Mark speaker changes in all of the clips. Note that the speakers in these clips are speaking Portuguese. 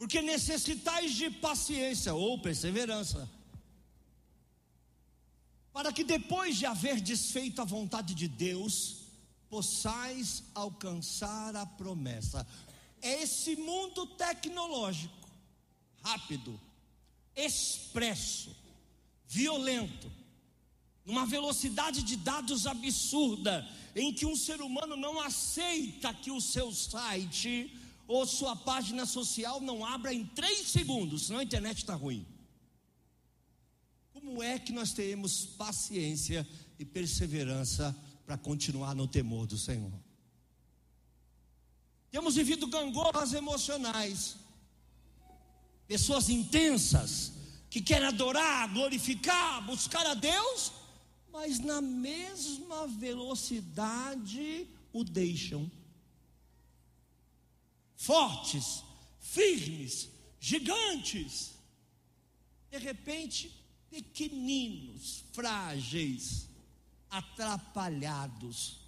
Speaker 1: Porque necessitais de paciência ou perseverança, para que depois de haver desfeito a vontade de Deus, possais alcançar a promessa. É esse mundo tecnológico, rápido, expresso, violento, numa velocidade de dados absurda, em que um ser humano não aceita que o seu site ou sua página social não abra em três segundos, senão a internet está ruim. Como é que nós teremos paciência e perseverança para continuar no temor do Senhor? Temos vivido gangorras emocionais, pessoas intensas, que querem adorar, glorificar, buscar a Deus, mas na mesma velocidade o deixam fortes, firmes, gigantes, de repente, pequeninos, frágeis, atrapalhados.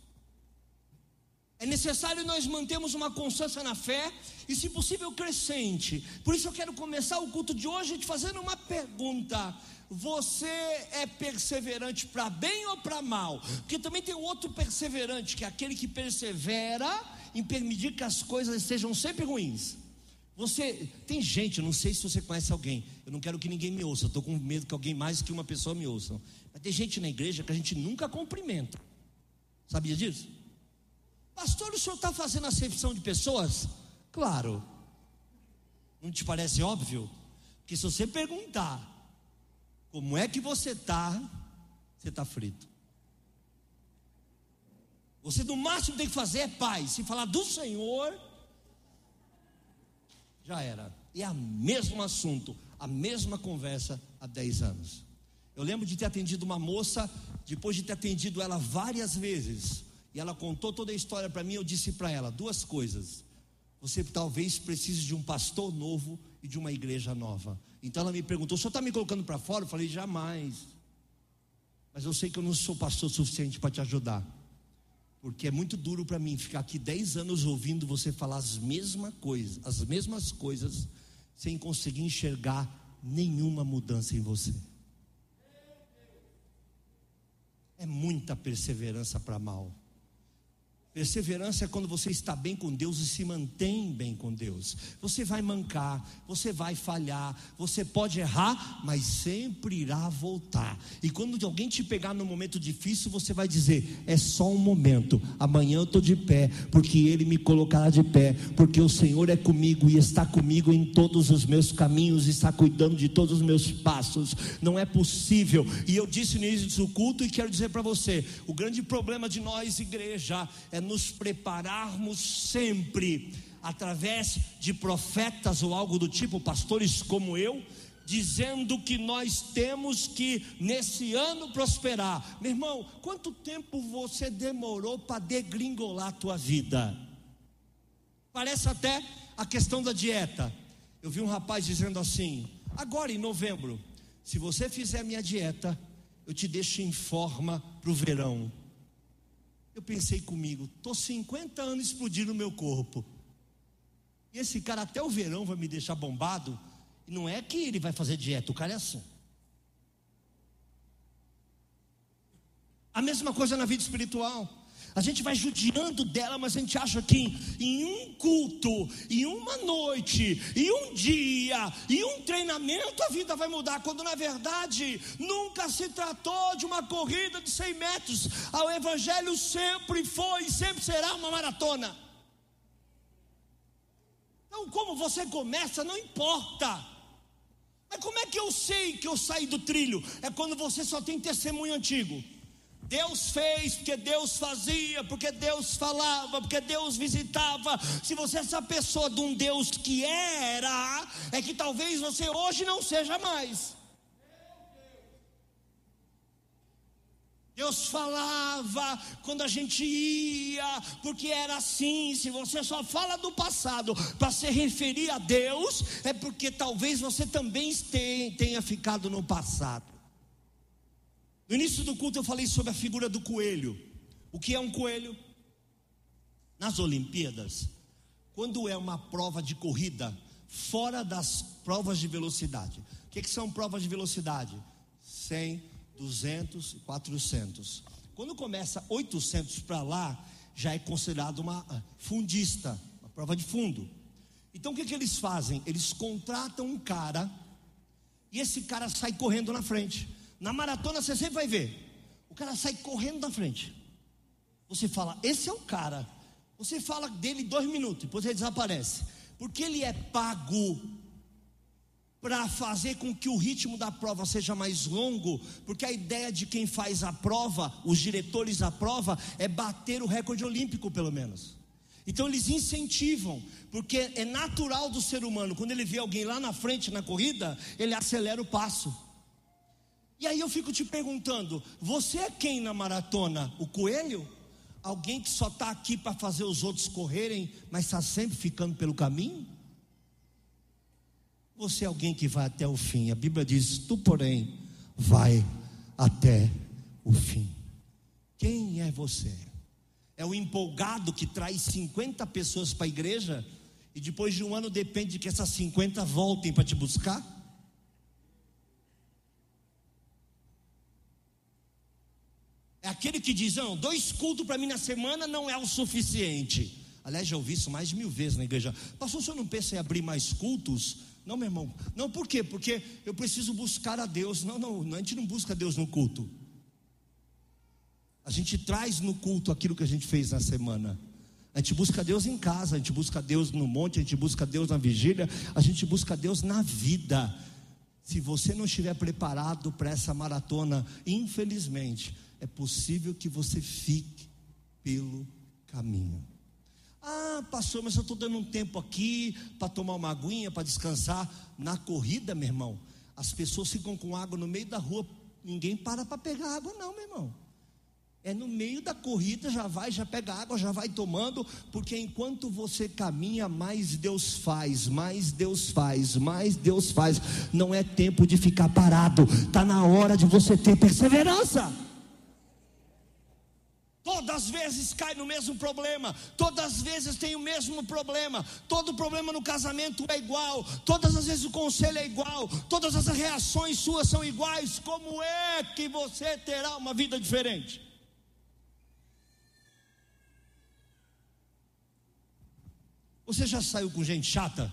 Speaker 1: É necessário nós mantermos uma constância na fé e, se possível, crescente. Por isso eu quero começar o culto de hoje te fazendo uma pergunta: Você é perseverante para bem ou para mal? Porque também tem outro perseverante, que é aquele que persevera em permitir que as coisas sejam sempre ruins. Você tem gente, não sei se você conhece alguém. Eu não quero que ninguém me ouça. Estou com medo que alguém mais que uma pessoa me ouça. Mas tem gente na igreja que a gente nunca cumprimenta. Sabia disso? Pastor, o senhor está fazendo acepção de pessoas? Claro. Não te parece óbvio? Que se você perguntar como é que você está, você está frito. Você no máximo tem que fazer é paz. Se falar do Senhor, já era. E é o mesmo assunto, a mesma conversa há 10 anos. Eu lembro de ter atendido uma moça, depois de ter atendido ela várias vezes, e ela contou toda a história para mim, eu disse para ela duas coisas. Você talvez precise de um pastor novo e de uma igreja nova. Então ela me perguntou: o senhor está me colocando para fora? Eu falei: jamais. Mas eu sei que eu não sou pastor suficiente para te ajudar. Porque é muito duro para mim ficar aqui 10 anos ouvindo você falar as mesmas coisas, as mesmas coisas, sem conseguir enxergar nenhuma mudança em você. É muita perseverança para mal. Perseverança é quando você está bem com Deus e se mantém bem com Deus. Você vai mancar, você vai falhar, você pode errar, mas sempre irá voltar. E quando alguém te pegar no momento difícil, você vai dizer: é só um momento, amanhã eu estou de pé, porque Ele me colocará de pé, porque o Senhor é comigo e está comigo em todos os meus caminhos, está cuidando de todos os meus passos. Não é possível. E eu disse no início do culto e quero dizer para você: o grande problema de nós, igreja, é nos prepararmos sempre, através de profetas ou algo do tipo, pastores como eu, dizendo que nós temos que nesse ano prosperar. Meu irmão, quanto tempo você demorou para degringolar a tua vida? Parece até a questão da dieta. Eu vi um rapaz dizendo assim: agora em novembro, se você fizer a minha dieta, eu te deixo em forma para o verão. Eu pensei comigo, estou 50 anos explodindo o meu corpo. E esse cara até o verão vai me deixar bombado. E não é que ele vai fazer dieta, o cara é assim. A mesma coisa na vida espiritual. A gente vai judiando dela, mas a gente acha que em, um culto, em uma noite, em um dia, em um treinamento a vida vai mudar, quando na verdade nunca se tratou de uma corrida de 100 metros. O Evangelho sempre foi e sempre será uma maratona. Então, como você começa, não importa. Mas como é que eu sei que eu saí do trilho? É quando você só tem testemunho antigo. Deus fez porque Deus fazia, porque Deus falava, porque Deus visitava. Se você é essa pessoa de um Deus que era, é que talvez você hoje não seja mais. Deus falava quando a gente ia, porque era assim. Se você só fala do passado para se referir a Deus, é porque talvez você também tenha ficado no passado. No início do culto eu falei sobre a figura do coelho. O que é um coelho? Nas Olimpíadas, quando é uma prova de corrida, fora das provas de velocidade. O que, que são provas de velocidade? 100, 200 e 400. Quando começa 800 para lá, já é considerado uma ah, fundista, uma prova de fundo. Então o que, que eles fazem? Eles contratam um cara e esse cara sai correndo na frente. Na maratona você sempre vai ver. O cara sai correndo da frente. Você fala, esse é o cara. Você fala dele dois minutos, depois ele desaparece. Porque ele é pago para fazer com que o ritmo da prova seja mais longo, porque a ideia de quem faz a prova, os diretores da prova, é bater o recorde olímpico, pelo menos. Então eles incentivam, porque é natural do ser humano, quando ele vê alguém lá na frente na corrida, ele acelera o passo. E aí eu fico te perguntando: você é quem na maratona? O coelho? Alguém que só está aqui para fazer os outros correrem, mas está sempre ficando pelo caminho? Você é alguém que vai até o fim. A Bíblia diz: tu, porém, vai até o fim. Quem é você? É o empolgado que traz 50 pessoas para a igreja e depois de um ano depende que essas 50 voltem para te buscar? É aquele que diz: não, dois cultos para mim na semana não é o suficiente. Aliás, já ouvi isso mais de mil vezes na igreja. Pastor, o senhor não pensa em abrir mais cultos? Não, meu irmão. Não, por quê? Porque eu preciso buscar a Deus. Não, não, a gente não busca Deus no culto. A gente traz no culto aquilo que a gente fez na semana. A gente busca Deus em casa, a gente busca Deus no monte, a gente busca Deus na vigília, a gente busca Deus na vida. Se você não estiver preparado para essa maratona, infelizmente, é possível que você fique pelo caminho. Ah, pastor, mas eu estou dando um tempo aqui para tomar uma aguinha, para descansar. Na corrida, meu irmão, as pessoas ficam com água no meio da rua, ninguém para para pegar água, não, meu irmão. É no meio da corrida, já vai, já pega água, já vai tomando, porque enquanto você caminha, mais Deus faz, mais Deus faz, mais Deus faz. Não é tempo de ficar parado, está na hora de você ter perseverança. Todas as vezes cai no mesmo problema, todas as vezes tem o mesmo problema, todo problema no casamento é igual, todas as vezes o conselho é igual, todas as reações suas são iguais. Como é que você terá uma vida diferente? Você já saiu com gente chata?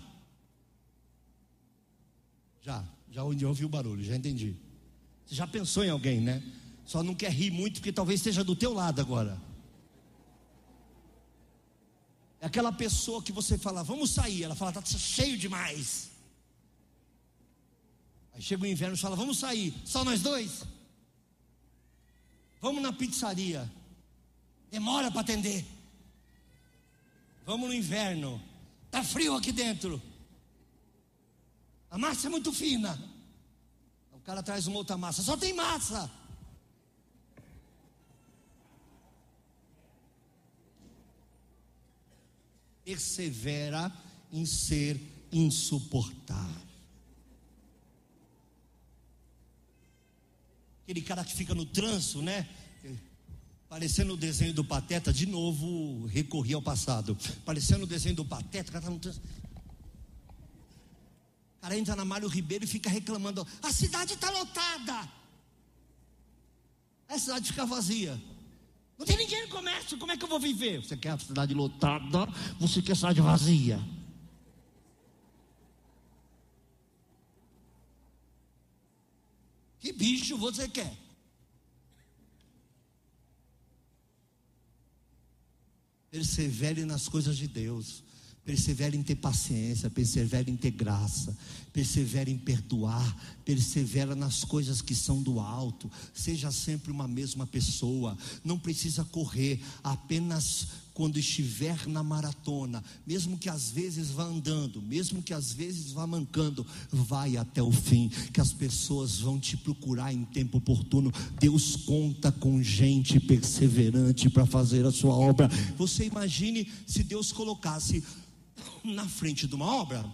Speaker 1: Já, já ouvi o barulho, já entendi. Você já pensou em alguém, né? Só não quer rir muito porque talvez esteja do teu lado agora. É aquela pessoa que você fala, vamos sair. Ela fala, está cheio demais. Aí chega o inverno e fala, vamos sair. Só nós dois? Vamos na pizzaria. Demora para atender. Vamos no inverno. Está frio aqui dentro. A massa é muito fina. O cara traz uma outra massa. Só tem massa. Persevera em ser insuportável. Aquele cara que fica no trânsito, né? Parecendo o desenho do Pateta, de novo recorri ao passado. Parecendo o desenho do Pateta, o cara tá no trânsito. O cara entra na Mário Ribeiro e fica reclamando: a cidade está lotada. A cidade fica vazia. Não tem ninguém no comércio, como é que eu vou viver? Você quer a cidade lotada, você quer a cidade vazia. Que bicho você quer? Persevere nas coisas de Deus. Persevere em ter paciência, persevere em ter graça, persevere em perdoar, persevera nas coisas que são do alto, seja sempre uma mesma pessoa, não precisa correr, apenas quando estiver na maratona, mesmo que às vezes vá andando, mesmo que às vezes vá mancando, vai até o fim, que as pessoas vão te procurar em tempo oportuno. Deus conta com gente perseverante para fazer a sua obra. Você imagine se Deus colocasse na frente de uma obra,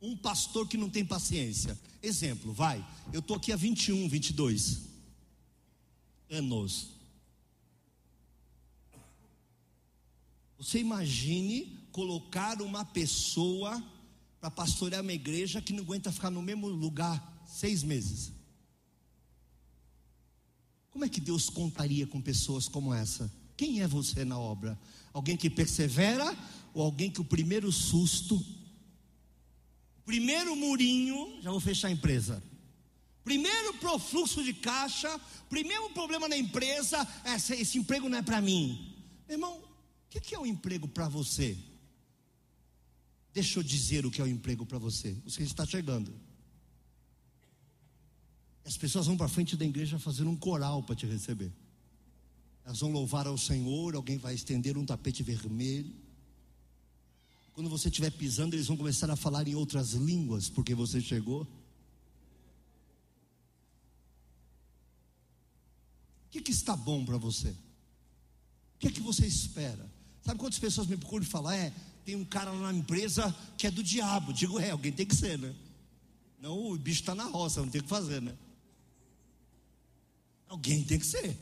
Speaker 1: um pastor que não tem paciência. Exemplo, vai, eu estou aqui há 21, 22 anos. Você imagine colocar uma pessoa para pastorear uma igreja que não aguenta ficar no mesmo lugar seis meses. Como é que Deus contaria com pessoas como essa? Quem é você na obra? Alguém que persevera ou alguém que o primeiro susto, primeiro murinho, já vou fechar a empresa. Primeiro profluxo de caixa, primeiro problema na empresa, esse, esse emprego não é para mim. Irmão, o que, que é um emprego para você? Deixa eu dizer o que é um emprego para você. Você está chegando. As pessoas vão para frente da igreja fazer um coral para te receber. Elas vão louvar ao Senhor, alguém vai estender um tapete vermelho. Quando você estiver pisando, eles vão começar a falar em outras línguas, porque você chegou. O que, que está bom para você? O que é que você espera? Sabe quantas pessoas me procuram falam? É, tem um cara lá na empresa que é do diabo. Digo, é, alguém tem que ser, né? Não, o bicho está na roça, não tem o que fazer, né? Alguém tem que ser.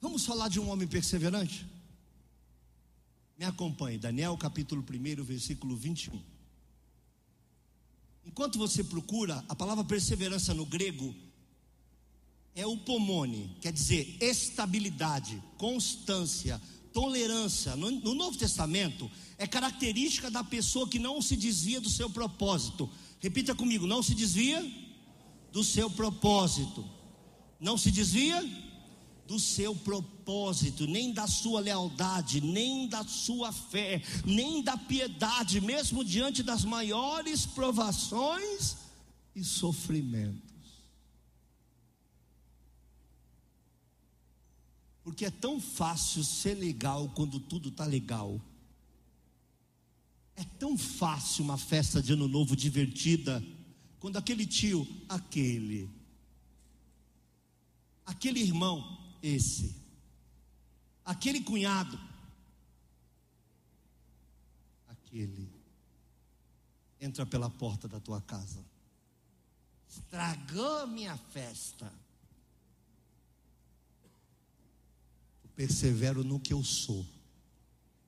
Speaker 1: Vamos falar de um homem perseverante? Me acompanhe, Daniel capítulo 1, versículo 21. Enquanto você procura, a palavra perseverança no grego é o pomone, quer dizer estabilidade, constância, tolerância. No, no, Novo Testamento é característica da pessoa que não se desvia do seu propósito. Repita comigo: não se desvia do seu propósito. Não se desvia do seu propósito, nem da sua lealdade, nem da sua fé, nem da piedade, mesmo diante das maiores provações e sofrimentos. Porque é tão fácil ser legal quando tudo está legal. É tão fácil uma festa de ano novo divertida quando aquele tio, aquele, aquele irmão, esse. Aquele cunhado, aquele, entra pela porta da tua casa, estragou minha festa. Eu persevero no que eu sou,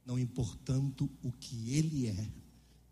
Speaker 1: não importando o que ele é.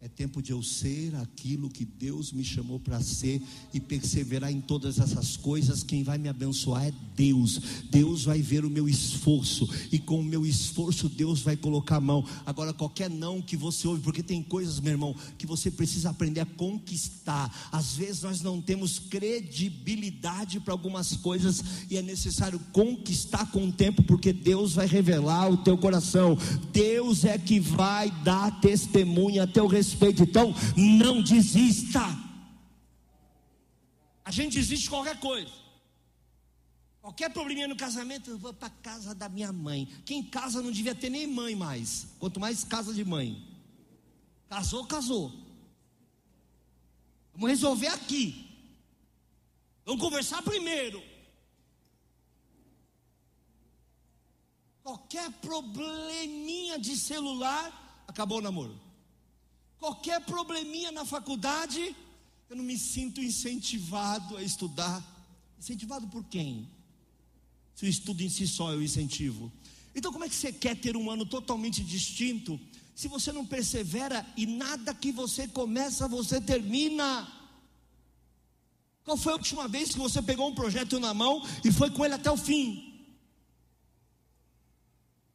Speaker 1: É tempo de eu ser aquilo que Deus me chamou para ser e perseverar em todas essas coisas. Quem vai me abençoar é Deus. Deus vai ver o meu esforço e com o meu esforço Deus vai colocar a mão. Agora qualquer não que você ouve, porque tem coisas, meu irmão, que você precisa aprender a conquistar. Às vezes nós não temos credibilidade para algumas coisas e é necessário conquistar com o tempo, porque Deus vai revelar o teu coração. Deus é que vai dar testemunha até o respeito respeito. Então, não desista. A gente desiste de qualquer coisa. Qualquer probleminha no casamento, eu vou para casa da minha mãe. Quem casa não devia ter nem mãe mais. Quanto mais casa de mãe. Casou, casou. Vamos resolver aqui. Vamos conversar primeiro. Qualquer probleminha de celular, acabou o namoro. Qualquer probleminha na faculdade, eu não me sinto incentivado a estudar. Incentivado por quem? Se o estudo em si só é o incentivo. Então, como é que você quer ter um ano totalmente distinto se você não persevera e nada que você começa você termina? Qual foi a última vez que você pegou um projeto na mão e foi com ele até o fim?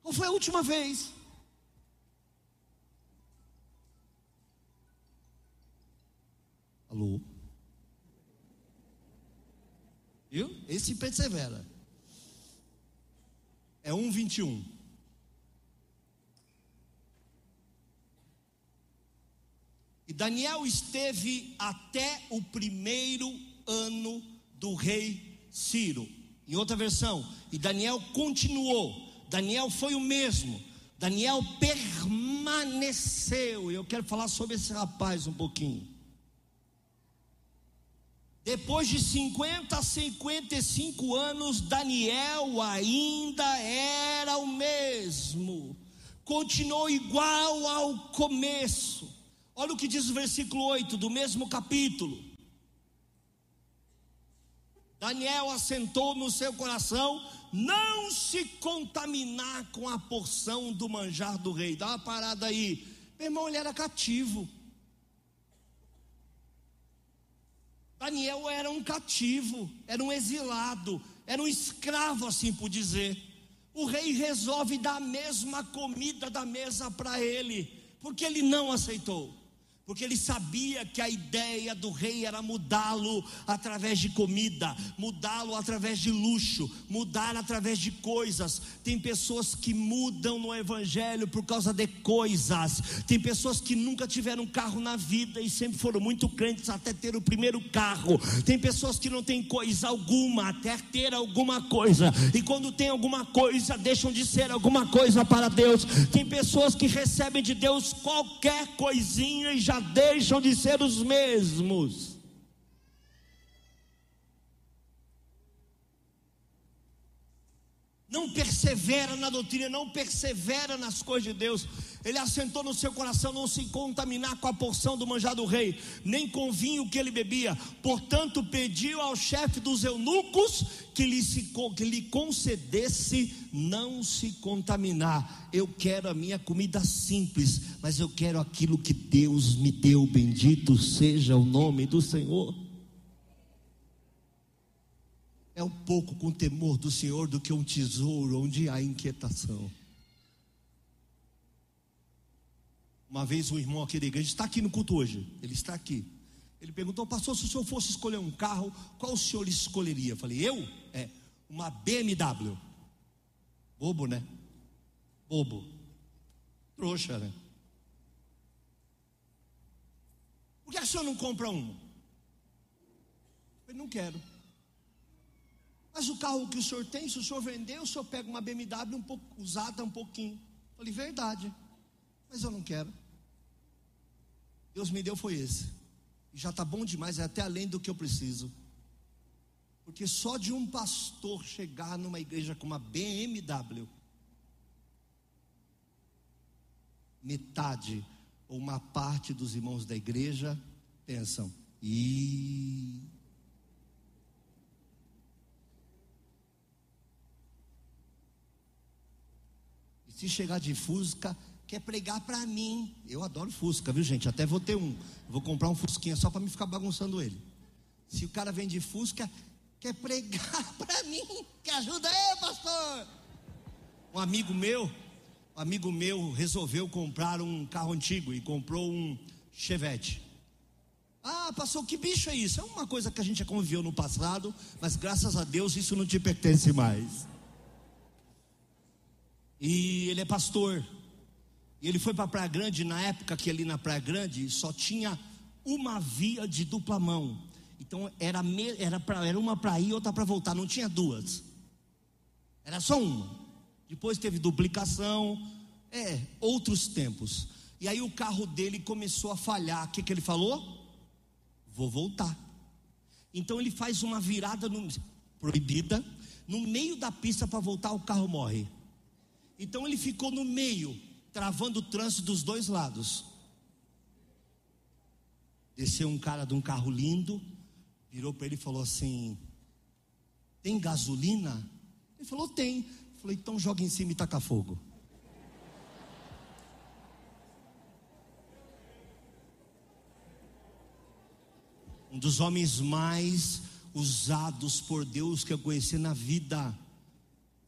Speaker 1: Qual foi a última vez? Alô? Viu? Esse persevera. É 1,21. E Daniel esteve até o primeiro ano do rei Ciro. Em outra versão, e Daniel continuou. Daniel foi o mesmo. Daniel permaneceu. Eu quero falar sobre esse rapaz um pouquinho. Depois de 50 a 55 anos, Daniel ainda era o mesmo, continuou igual ao começo. Olha o que diz o versículo 8 do mesmo capítulo. Daniel assentou no seu coração não se contaminar com a porção do manjar do rei. Dá uma parada aí. Meu irmão, ele era cativo. Daniel era um cativo, era um exilado, era um escravo, assim por dizer. O rei resolve dar a mesma comida da mesa para ele, porque ele não aceitou porque ele sabia que a ideia do rei era mudá-lo através de comida, mudá-lo através de luxo, mudar através de coisas. Tem pessoas que mudam no evangelho por causa de coisas. Tem pessoas que nunca tiveram carro na vida e sempre foram muito crentes até ter o primeiro carro. Tem pessoas que não têm coisa alguma até ter alguma coisa. E quando tem alguma coisa, deixam de ser alguma coisa para Deus. Tem pessoas que recebem de Deus qualquer coisinha e já já deixam de ser os mesmos. Não persevera na doutrina, não persevera nas coisas de Deus. Ele assentou no seu coração não se contaminar com a porção do manjar do rei, nem com o vinho que ele bebia. Portanto, pediu ao chefe dos eunucos que lhe, se, que lhe concedesse não se contaminar. Eu quero a minha comida simples, mas eu quero aquilo que Deus me deu. Bendito seja o nome do Senhor. É um pouco com temor do Senhor do que um tesouro onde há inquietação. Uma vez um irmão aqui da igreja está aqui no culto hoje. Ele está aqui. Ele perguntou, pastor, se o senhor fosse escolher um carro, qual o senhor escolheria? Eu falei, eu? É, uma BMW. Bobo, né? Bobo. Trouxa, né? Por que o senhor não compra um? Eu não quero. Mas o carro que o senhor tem, se o senhor vender, o senhor pega uma BMW um pouco usada, um pouquinho. Eu falei, verdade. Mas eu não quero. Deus me deu foi esse. E já está bom demais, é até além do que eu preciso. Porque só de um pastor chegar numa igreja com uma BMW, metade ou uma parte dos irmãos da igreja pensam, e se chegar de Fusca, quer pregar para mim. Eu adoro Fusca, viu gente? Até vou ter um. Vou comprar um Fusquinha só para me ficar bagunçando ele. Se o cara vem de Fusca, quer pregar para mim. Que ajuda aí, pastor. Um amigo meu, um amigo meu resolveu comprar um carro antigo e comprou um Chevette. Ah, pastor, que bicho é isso? É uma coisa que a gente já conviveu no passado, mas graças a Deus isso não te pertence mais. E ele é pastor. E ele foi para Praia Grande, na época que ali na Praia Grande só tinha uma via de dupla mão. Então era, era, pra, era uma para ir e outra para voltar, não tinha duas. Era só uma. Depois teve duplicação, é, outros tempos. E aí o carro dele começou a falhar. O que, que ele falou? Vou voltar. Então ele faz uma virada no, proibida, no meio da pista para voltar, o carro morre. Então ele ficou no meio travando o trânsito dos dois lados. Desceu um cara de um carro lindo, virou para ele e falou assim: Tem gasolina? Ele falou: Tem. Falei: Então joga em cima e taca fogo. Um dos homens mais usados por Deus que eu conheci na vida.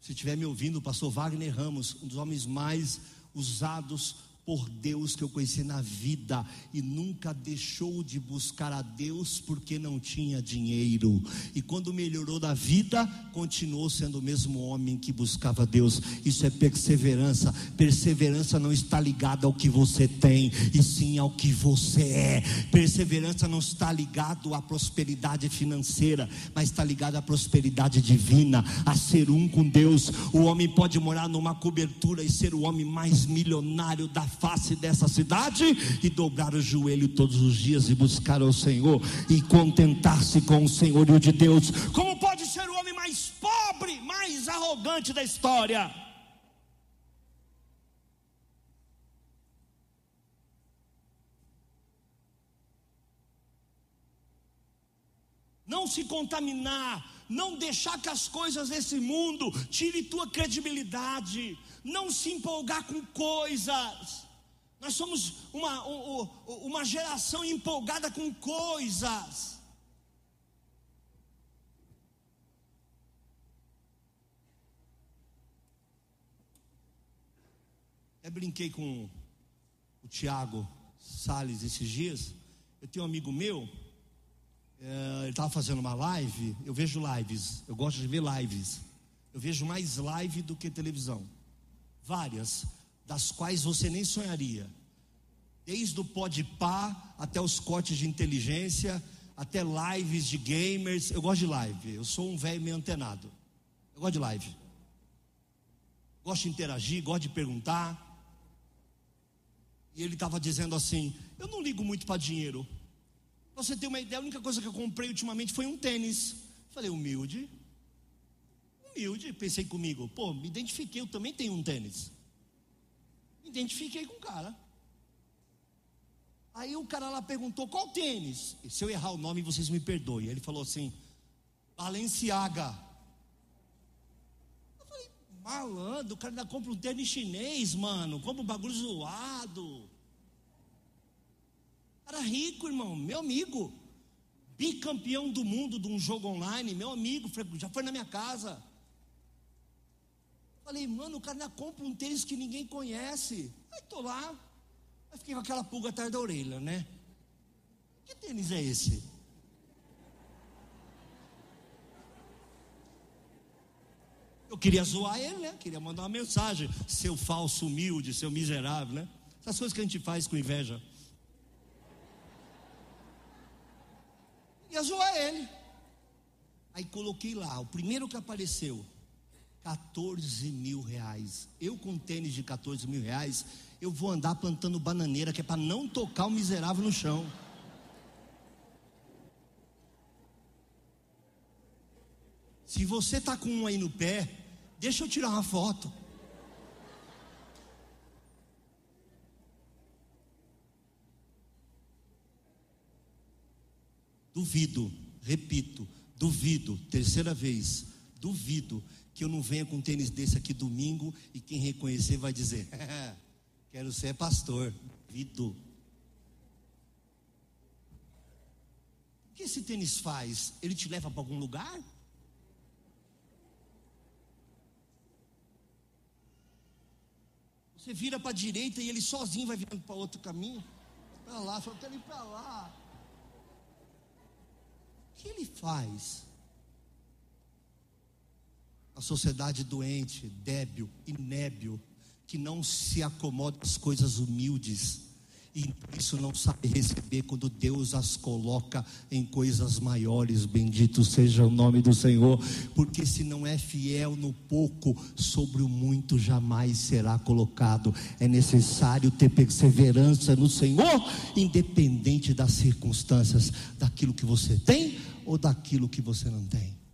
Speaker 1: Se estiver me ouvindo, o pastor Wagner Ramos, um dos homens mais usados por Deus que eu conheci na vida e nunca deixou de buscar a Deus porque não tinha dinheiro. E quando melhorou da vida, continuou sendo o mesmo homem que buscava Deus. Isso é perseverança. Perseverança não está ligada ao que você tem, e sim ao que você é. Perseverança não está ligado à prosperidade financeira, mas está ligado à prosperidade divina, a ser um com Deus. O homem pode morar numa cobertura e ser o homem mais milionário da face dessa cidade e dobrar o joelho todos os dias e buscar ao Senhor e contentar-se com o senhorio de Deus. Como pode ser o homem mais pobre, mais arrogante da história? Não se contaminar, não deixar que as coisas desse mundo tire tua credibilidade, não se empolgar com coisas. Nós somos uma, uma geração empolgada com coisas. Eu brinquei com o Tiago Salles esses dias. Eu tenho um amigo meu, é, ele estava fazendo uma live. Eu vejo lives, eu gosto de ver lives. Eu vejo mais live do que televisão. Várias das quais você nem sonharia. Desde o pó de pá até os cortes de inteligência, até lives de gamers. Eu gosto de live. Eu sou um velho meio antenado. Eu gosto de live. Gosto de interagir, gosto de perguntar. E ele estava dizendo assim: Eu não ligo muito para dinheiro. Pra você ter uma ideia, a única coisa que eu comprei ultimamente foi um tênis. Falei, humilde. Humilde. Pensei comigo, pô, me identifiquei, eu também tenho um tênis identifiquei com o cara. Aí o cara lá perguntou: qual tênis? Se eu errar o nome, vocês me perdoem. Ele falou assim: Balenciaga. Eu falei: malandro, o cara ainda compra um tênis chinês, mano. Compra um bagulho zoado. Cara rico, irmão, meu amigo. Bicampeão do mundo de um jogo online, meu amigo, já foi na minha casa. Falei, mano, o cara compra um tênis que ninguém conhece. Aí tô lá, aí fiquei com aquela pulga atrás da orelha, né? Que tênis é esse? Eu queria zoar ele, né? Queria mandar uma mensagem. Seu falso humilde, seu miserável, né? Essas coisas que a gente faz com inveja. Ia zoar ele. Aí coloquei lá, o primeiro que apareceu. 14 mil reais. Eu com tênis de 14 mil reais, eu vou andar plantando bananeira, que é para não tocar o miserável no chão. Se você tá com um aí no pé, deixa eu tirar uma foto. Duvido, repito, duvido, terceira vez, duvido que eu não venha com um tênis desse aqui domingo e quem reconhecer vai dizer: Quero ser pastor. Vido. O que esse tênis faz? Ele te leva para algum lugar? Você vira para a direita e ele sozinho vai virando para outro caminho. Para lá, só quero ir para lá. O que ele faz? A sociedade doente, débil, inébil, que não se acomoda às coisas humildes, e isso não sabe receber quando Deus as coloca em coisas maiores. Bendito seja o nome do Senhor, porque se não é fiel no pouco, sobre o muito jamais será colocado. É necessário ter perseverança no Senhor, independente das circunstâncias, daquilo que você tem ou daquilo que você não tem.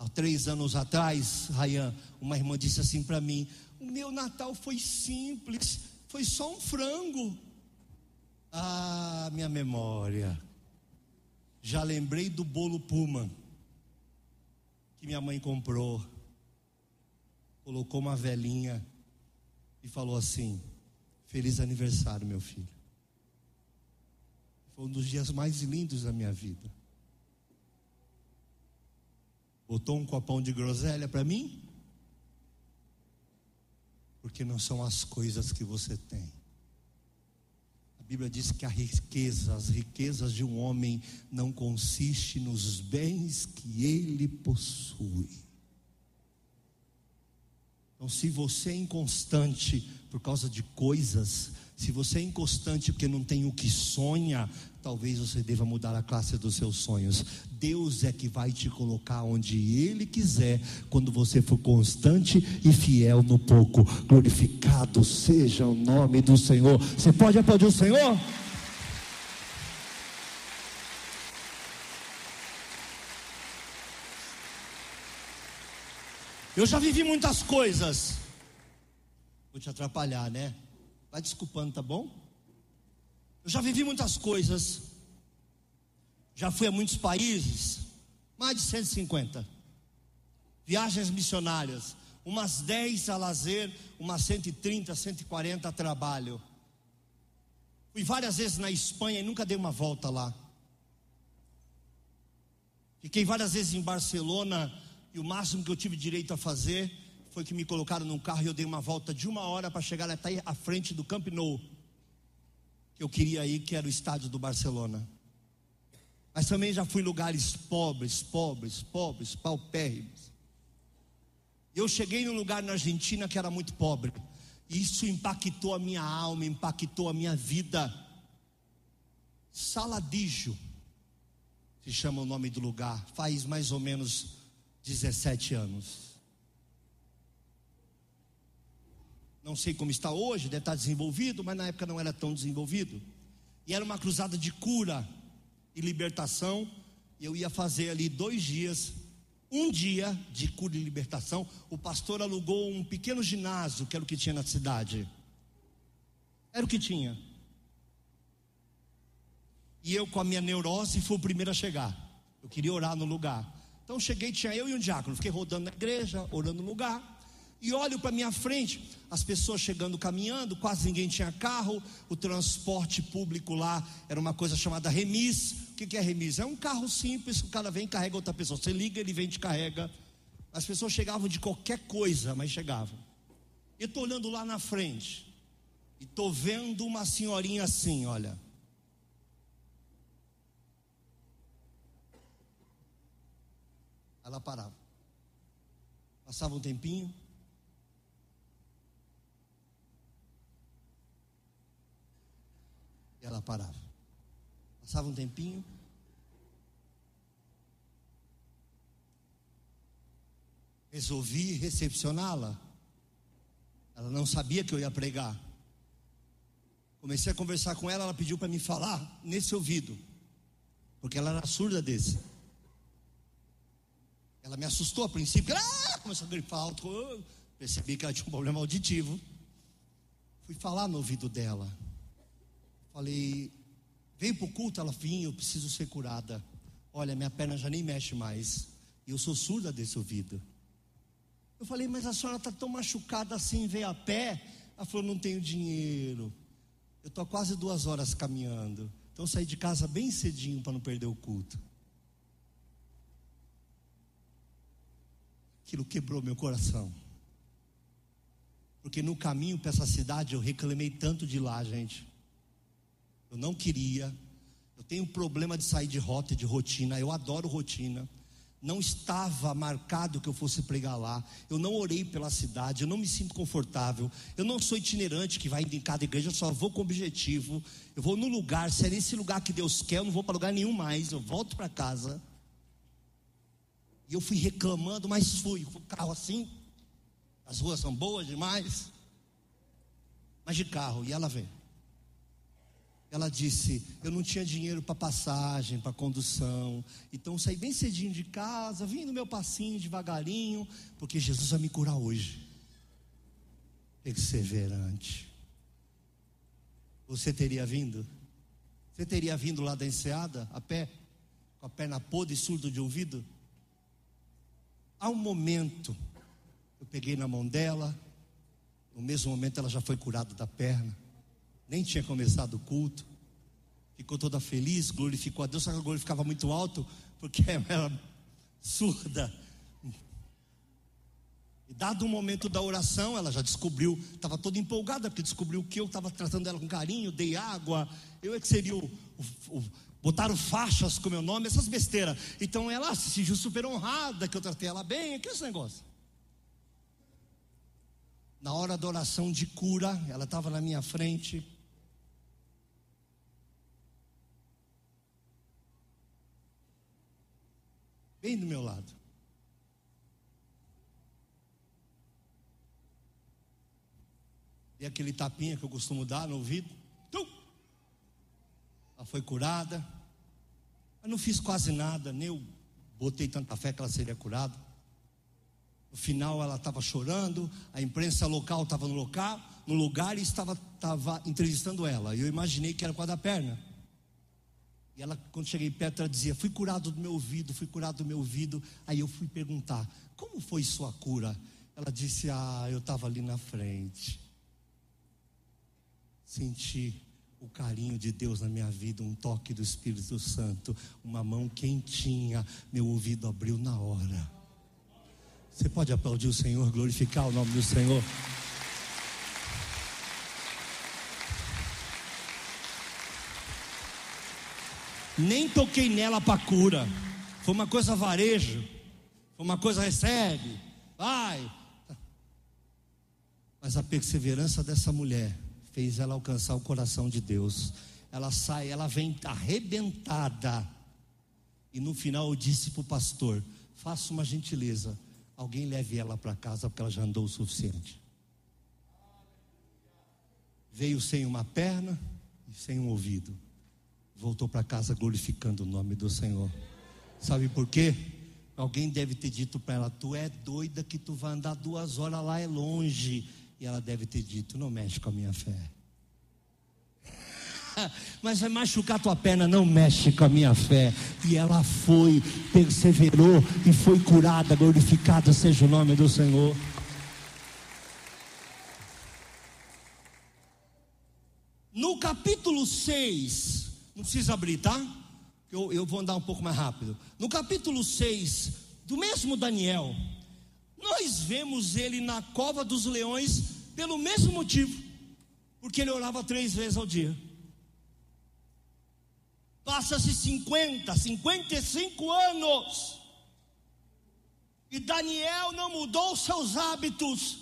Speaker 1: Há três anos atrás, Rayan, uma irmã disse assim para mim: O meu Natal foi simples, foi só um frango. Ah, minha memória. Já lembrei do bolo Puma que minha mãe comprou. Colocou uma velhinha e falou assim: Feliz aniversário, meu filho. Foi um dos dias mais lindos da minha vida. Botou um copão de groselha para mim? Porque não são as coisas que você tem. A Bíblia diz que a riqueza, as riquezas de um homem não consiste nos bens que ele possui. Então, se você é inconstante por causa de coisas, se você é inconstante porque não tem o que sonha, talvez você deva mudar a classe dos seus sonhos. Deus é que vai te colocar onde Ele quiser, quando você for constante e fiel no pouco. Glorificado seja o nome do Senhor. Você pode aplaudir o Senhor? Eu já vivi muitas coisas. Vou te atrapalhar, né? Vai desculpando, tá bom? Eu já vivi muitas coisas. Já fui a muitos países, mais de 150. Viagens missionárias, umas 10 a lazer, umas 130, 140 a trabalho. Fui várias vezes na Espanha e nunca dei uma volta lá. Fiquei várias vezes em Barcelona e o máximo que eu tive direito a fazer foi que me colocaram num carro e eu dei uma volta de uma hora para chegar até a frente do Camp Nou. Eu queria ir, que era o estádio do Barcelona. Mas também já fui em lugares pobres, pobres, pobres, paupérrimos. Eu cheguei num lugar na Argentina que era muito pobre. Isso impactou a minha alma, impactou a minha vida. Saladijo se chama o nome do lugar. Faz mais ou menos 17 anos. Não sei como está hoje, deve estar desenvolvido, mas na época não era tão desenvolvido. E era uma cruzada de cura e libertação. Eu ia fazer ali dois dias, um dia de cura e libertação. O pastor alugou um pequeno ginásio, que era o que tinha na cidade. Era o que tinha. E eu, com a minha neurose, fui o primeiro a chegar. Eu queria orar no lugar. Então cheguei, tinha eu e um diácono. Fiquei rodando na igreja, orando no lugar e olho para minha frente, as pessoas chegando caminhando, quase ninguém tinha carro, o transporte público lá era uma coisa chamada remis. O que é remis? É um carro simples, o cara vem e carrega outra pessoa. Você liga, ele vem e te carrega. As pessoas chegavam de qualquer coisa, mas chegavam. Eu estou olhando lá na frente, e estou vendo uma senhorinha assim, olha. Ela parava. Passava um tempinho, E ela parava. Passava um tempinho. Resolvi recepcioná-la. Ela não sabia que eu ia pregar. Comecei a conversar com ela, ela pediu para me falar nesse ouvido, porque ela era surda desse. Ela me assustou a princípio, ah! começou a grifar alto. Percebi que ela tinha um problema auditivo. Fui falar no ouvido dela. Falei, vem para o culto? Ela, vim, eu preciso ser curada. Olha, minha perna já nem mexe mais. E eu sou surda desse ouvido. Eu falei, mas a senhora está tão machucada assim, veio a pé? Ela falou, não tenho dinheiro. Eu estou quase duas horas caminhando. Então saí de casa bem cedinho para não perder o culto. Aquilo quebrou meu coração. Porque no caminho para essa cidade eu reclamei tanto de lá, gente. Eu não queria. Eu tenho problema de sair de rota, de rotina. Eu adoro rotina. Não estava marcado que eu fosse pregar lá. Eu não orei pela cidade. Eu não me sinto confortável. Eu não sou itinerante que vai em cada igreja. Eu só vou com objetivo. Eu vou no lugar. Se é nesse lugar que Deus quer, eu não vou para lugar nenhum mais. Eu volto para casa. E eu fui reclamando, mas fui. O carro assim. As ruas são boas demais. Mas de carro. E ela vem. Ela disse: Eu não tinha dinheiro para passagem, para condução. Então saí bem cedinho de casa, vim no meu passinho devagarinho, porque Jesus vai me curar hoje. Perseverante. Você teria vindo? Você teria vindo lá da enseada, a pé, com a perna podre e surdo de ouvido? Há um momento, eu peguei na mão dela, no mesmo momento ela já foi curada da perna nem tinha começado o culto. Ficou toda feliz, glorificou a Deus, só que glorificava muito alto, porque ela era surda. E dado o momento da oração, ela já descobriu, estava toda empolgada, porque descobriu que eu estava tratando ela com carinho, dei água, eu é que seria o, o, o botaram faixas com meu nome, essas besteiras. Então ela se sentiu super honrada que eu tratei ela bem, aquele negócio. Na hora da oração de cura, ela estava na minha frente. Bem do meu lado. E aquele tapinha que eu costumo dar no ouvido. Tum! Ela foi curada. Eu não fiz quase nada, nem eu botei tanta fé que ela seria curada. No final ela estava chorando, a imprensa local estava no local, no lugar e estava, estava entrevistando ela. Eu imaginei que era com a da perna. E ela, quando cheguei perto, ela dizia: Fui curado do meu ouvido, fui curado do meu ouvido. Aí eu fui perguntar: Como foi sua cura? Ela disse: Ah, eu estava ali na frente senti o carinho de Deus na minha vida, um toque do Espírito Santo, uma mão quentinha, meu ouvido abriu na hora. Você pode aplaudir o Senhor, glorificar o nome do Senhor. Nem toquei nela para cura. Foi uma coisa varejo. Foi uma coisa recebe. Vai. Mas a perseverança dessa mulher fez ela alcançar o coração de Deus. Ela sai, ela vem arrebentada. E no final eu disse para o pastor: faça uma gentileza, alguém leve ela para casa, porque ela já andou o suficiente. Veio sem uma perna e sem um ouvido. Voltou para casa glorificando o nome do Senhor. Sabe por quê? Alguém deve ter dito para ela: Tu é doida que tu vai andar duas horas lá, é longe. E ela deve ter dito: Não mexe com a minha fé. Mas vai machucar tua perna, não mexe com a minha fé. E ela foi, perseverou e foi curada. Glorificado seja o nome do Senhor. No capítulo 6, não precisa abrir, tá? Eu, eu vou andar um pouco mais rápido. No capítulo 6, do mesmo Daniel, nós vemos ele na cova dos leões pelo mesmo motivo, porque ele orava três vezes ao dia. Passa-se 50, 55 anos, e Daniel não mudou seus hábitos,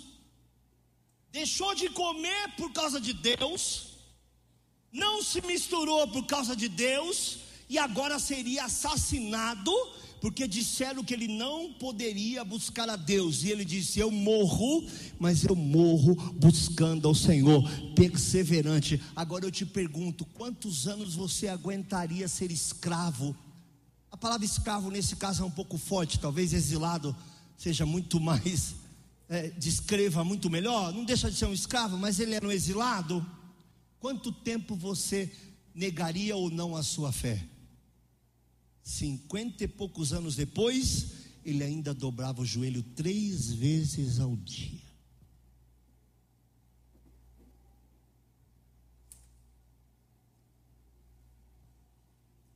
Speaker 1: deixou de comer por causa de Deus, não se misturou por causa de Deus, e agora seria assassinado porque disseram que ele não poderia buscar a Deus, e ele disse: Eu morro, mas eu morro buscando ao Senhor, perseverante. Agora eu te pergunto: quantos anos você aguentaria ser escravo? A palavra escravo nesse caso é um pouco forte, talvez exilado seja muito mais, é, descreva muito melhor. Não deixa de ser um escravo, mas ele era um exilado. Quanto tempo você negaria ou não a sua fé? Cinquenta e poucos anos depois, ele ainda dobrava o joelho três vezes ao dia.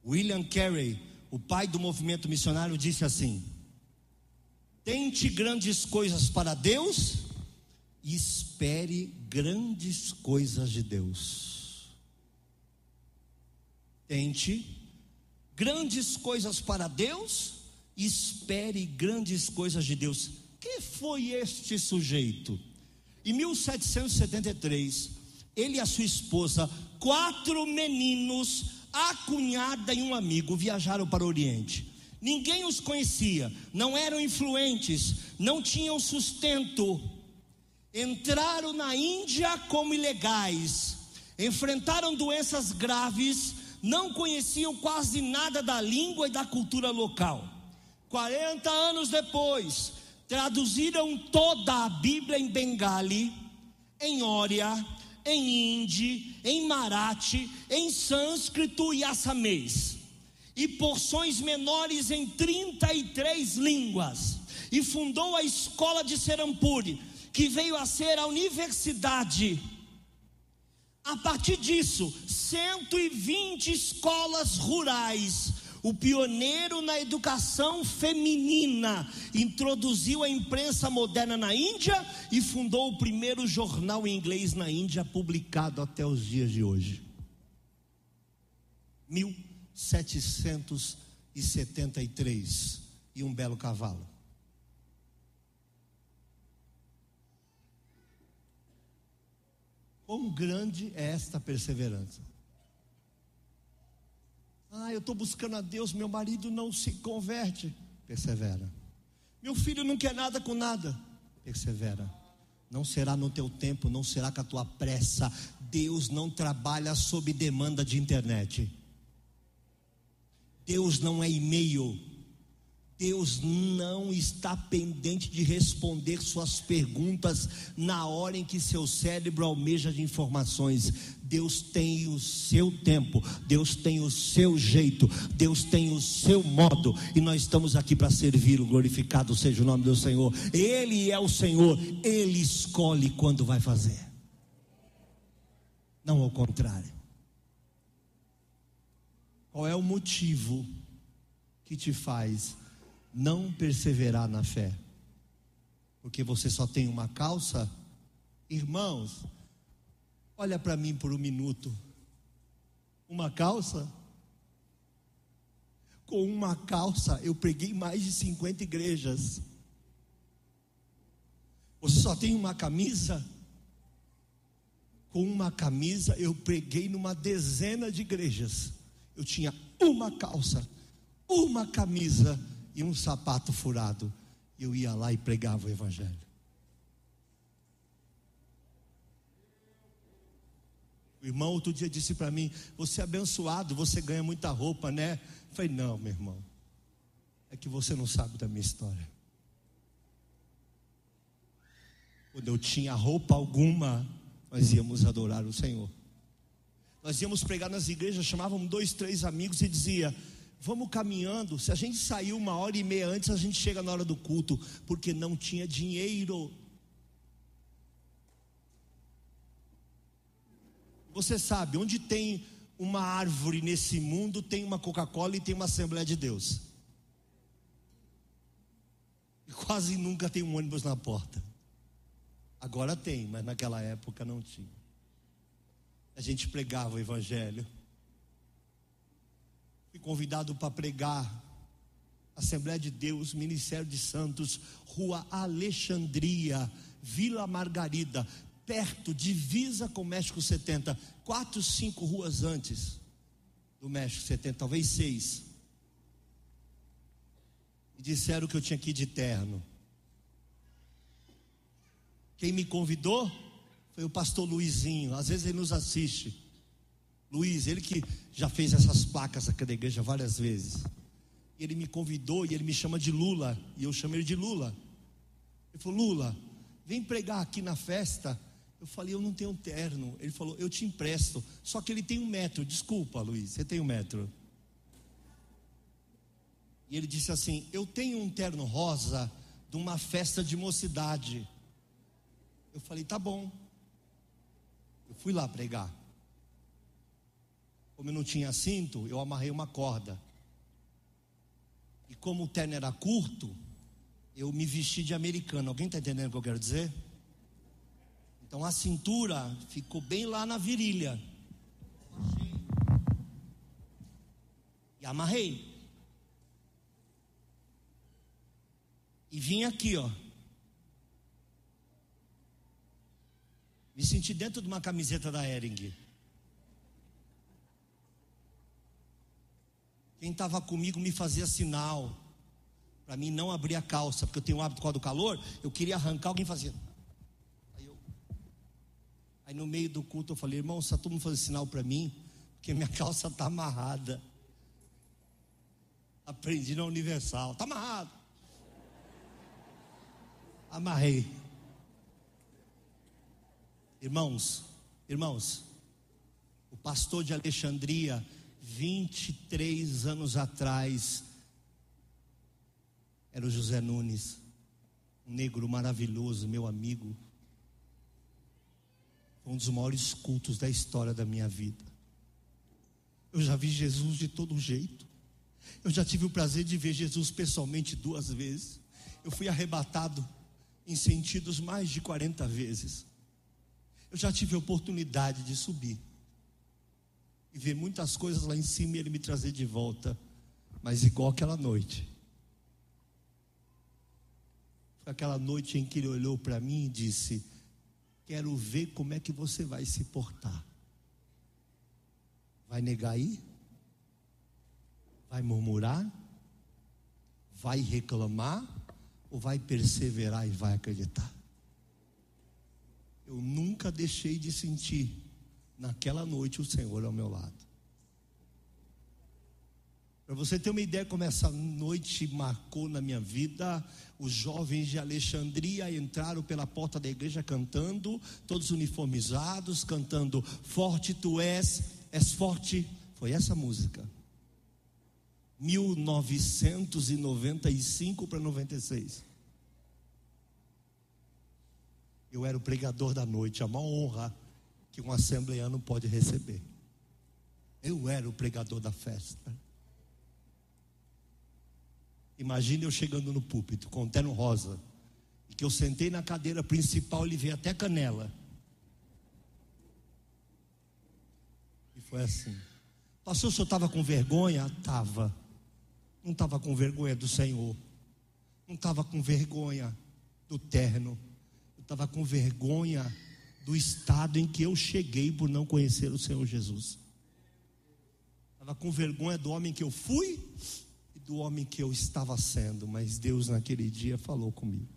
Speaker 1: William Carey, o pai do movimento missionário, disse assim: Tente grandes coisas para Deus e espere grandes coisas de Deus. Tente grandes coisas para Deus, espere grandes coisas de Deus. Quem foi este sujeito? Em 1773, ele e a sua esposa, quatro meninos, a cunhada e um amigo viajaram para o Oriente. Ninguém os conhecia, não eram influentes, não tinham sustento. Entraram na Índia como ilegais, enfrentaram doenças graves, não conheciam quase nada da língua e da cultura local. 40 anos depois, traduziram toda a Bíblia em Bengali, em Ória, em Hindi, em Marathi, em sânscrito e assamês, e porções menores em 33 línguas, e fundou a escola de Serampuri, que veio a ser a universidade a partir disso, 120 escolas rurais, o pioneiro na educação feminina, introduziu a imprensa moderna na Índia e fundou o primeiro jornal em inglês na Índia, publicado até os dias de hoje. 1773 e um belo cavalo. Quão grande é esta perseverança? Ah, eu estou buscando a Deus, meu marido não se converte. Persevera. Meu filho não quer nada com nada. Persevera. Não será no teu tempo, não será com a tua pressa. Deus não trabalha sob demanda de internet. Deus não é e-mail. Deus não está pendente de responder suas perguntas na hora em que seu cérebro almeja de informações. Deus tem o seu tempo, Deus tem o seu jeito, Deus tem o seu modo, e nós estamos aqui para servi-lo. Glorificado seja o nome do Senhor. Ele é o Senhor, ele escolhe quando vai fazer, não ao contrário. Qual é o motivo que te faz não perseverar na fé? Porque você só tem uma calça? Irmãos, olha para mim por um minuto. Uma calça? Com uma calça eu preguei mais de 50 igrejas. Você só tem uma camisa? Com uma camisa eu preguei numa dezena de igrejas. Eu tinha uma calça, uma camisa e um sapato furado. Eu ia lá e pregava o Evangelho. O irmão outro dia disse para mim: Você é abençoado, você ganha muita roupa, né? Eu falei: Não, meu irmão. É que você não sabe da minha história. Quando eu tinha roupa alguma, nós íamos adorar o Senhor. Nós íamos pregar nas igrejas, chamávamos dois, três amigos e dizia: Vamos caminhando. Se a gente sair uma hora e meia antes, a gente chega na hora do culto, porque não tinha dinheiro. Você sabe, onde tem uma árvore nesse mundo, tem uma Coca-Cola e tem uma Assembleia de Deus. E quase nunca tem um ônibus na porta. Agora tem, mas naquela época não tinha a gente pregava o Evangelho. Fui convidado para pregar Assembleia de Deus, Ministério de Santos, Rua Alexandria, Vila Margarida, perto, divisa com México 70, quatro, cinco ruas antes do México 70, talvez seis. E disseram que eu tinha que ir de terno. Quem me convidou? foi o pastor Luizinho. Às vezes ele nos assiste. Luiz, ele que já fez essas placas aqui da igreja várias vezes. Ele me convidou e ele me chama de Lula. E eu chamei ele de Lula. Ele falou: Lula, vem pregar aqui na festa. Eu falei: Eu não tenho terno. Ele falou: Eu te empresto. Só que ele tem um metro. Desculpa, Luiz, você tem um metro. E ele disse assim: Eu tenho um terno rosa de uma festa de mocidade. Eu falei: Tá bom. Eu fui lá pregar. Como eu não tinha cinto, eu amarrei uma corda. E como o terno era curto, eu me vesti de americano. Alguém está entendendo o que eu quero dizer? Então a cintura ficou bem lá na virilha. E amarrei. E vim aqui, ó. Me senti dentro de uma camiseta da Ering. Quem estava comigo me fazia sinal para mim não abrir a calça, porque eu tenho um hábito com do calor. Eu queria arrancar, alguém fazia. Aí, eu, aí no meio do culto eu falei, irmão, só todo mundo fazendo sinal para mim, porque minha calça está amarrada. Aprendi na Universal, está amarrado. Amarrei. Irmãos, irmãos, o pastor de Alexandria, 23 anos atrás, era o José Nunes, um negro maravilhoso, meu amigo. um dos maiores cultos da história da minha vida. Eu já vi Jesus de todo jeito. Eu já tive o prazer de ver Jesus pessoalmente duas vezes. Eu fui arrebatado em sentidos mais de 40 vezes. Eu já tive a oportunidade de subir e ver muitas coisas lá em cima e ele me trazer de volta, mas igual aquela noite. Foi aquela noite em que ele olhou para mim e disse: Quero ver como é que você vai se portar. Vai negar aí? Vai murmurar? Vai reclamar? Ou vai perseverar e vai acreditar? Eu nunca deixei de sentir, naquela noite, o Senhor ao meu lado. Para você ter uma ideia como essa noite marcou na minha vida, os jovens de Alexandria entraram pela porta da igreja cantando, todos uniformizados, cantando Forte tu és, és forte. Foi essa música. 1995 para 96. Eu era o pregador da noite, a maior honra que um assembleano pode receber. Eu era o pregador da festa. Imagine eu chegando no púlpito com o terno rosa, e que eu sentei na cadeira principal, ele veio até canela. E foi assim. Pastor, o senhor estava com vergonha? Estava. Não estava com vergonha do Senhor. Não estava com vergonha do terno. Eu estava com vergonha do estado em que eu cheguei por não conhecer o Senhor Jesus. Estava com vergonha do homem que eu fui do homem que eu estava sendo, mas Deus naquele dia falou comigo.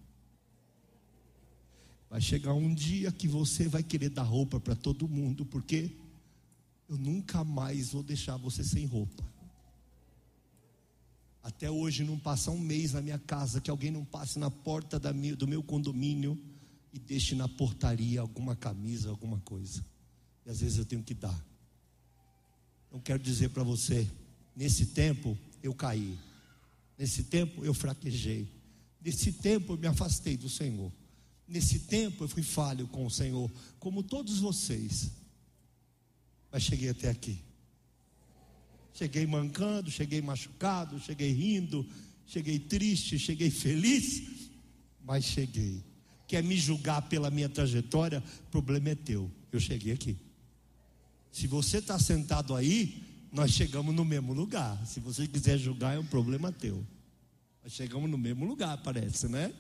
Speaker 1: Vai chegar um dia que você vai querer dar roupa para todo mundo, porque eu nunca mais vou deixar você sem roupa. Até hoje não passa um mês na minha casa que alguém não passe na porta do meu condomínio e deixe na portaria alguma camisa, alguma coisa. E às vezes eu tenho que dar. Não quero dizer para você, nesse tempo eu caí. Nesse tempo eu fraquejei. Nesse tempo eu me afastei do Senhor. Nesse tempo eu fui falho com o Senhor, como todos vocês. Mas cheguei até aqui. Cheguei mancando, cheguei machucado, cheguei rindo, cheguei triste, cheguei feliz, mas cheguei. Quer me julgar pela minha trajetória? O problema é teu. Eu cheguei aqui. Se você está sentado aí, nós chegamos no mesmo lugar. Se você quiser julgar, é um problema teu. Nós chegamos no mesmo lugar, parece, né?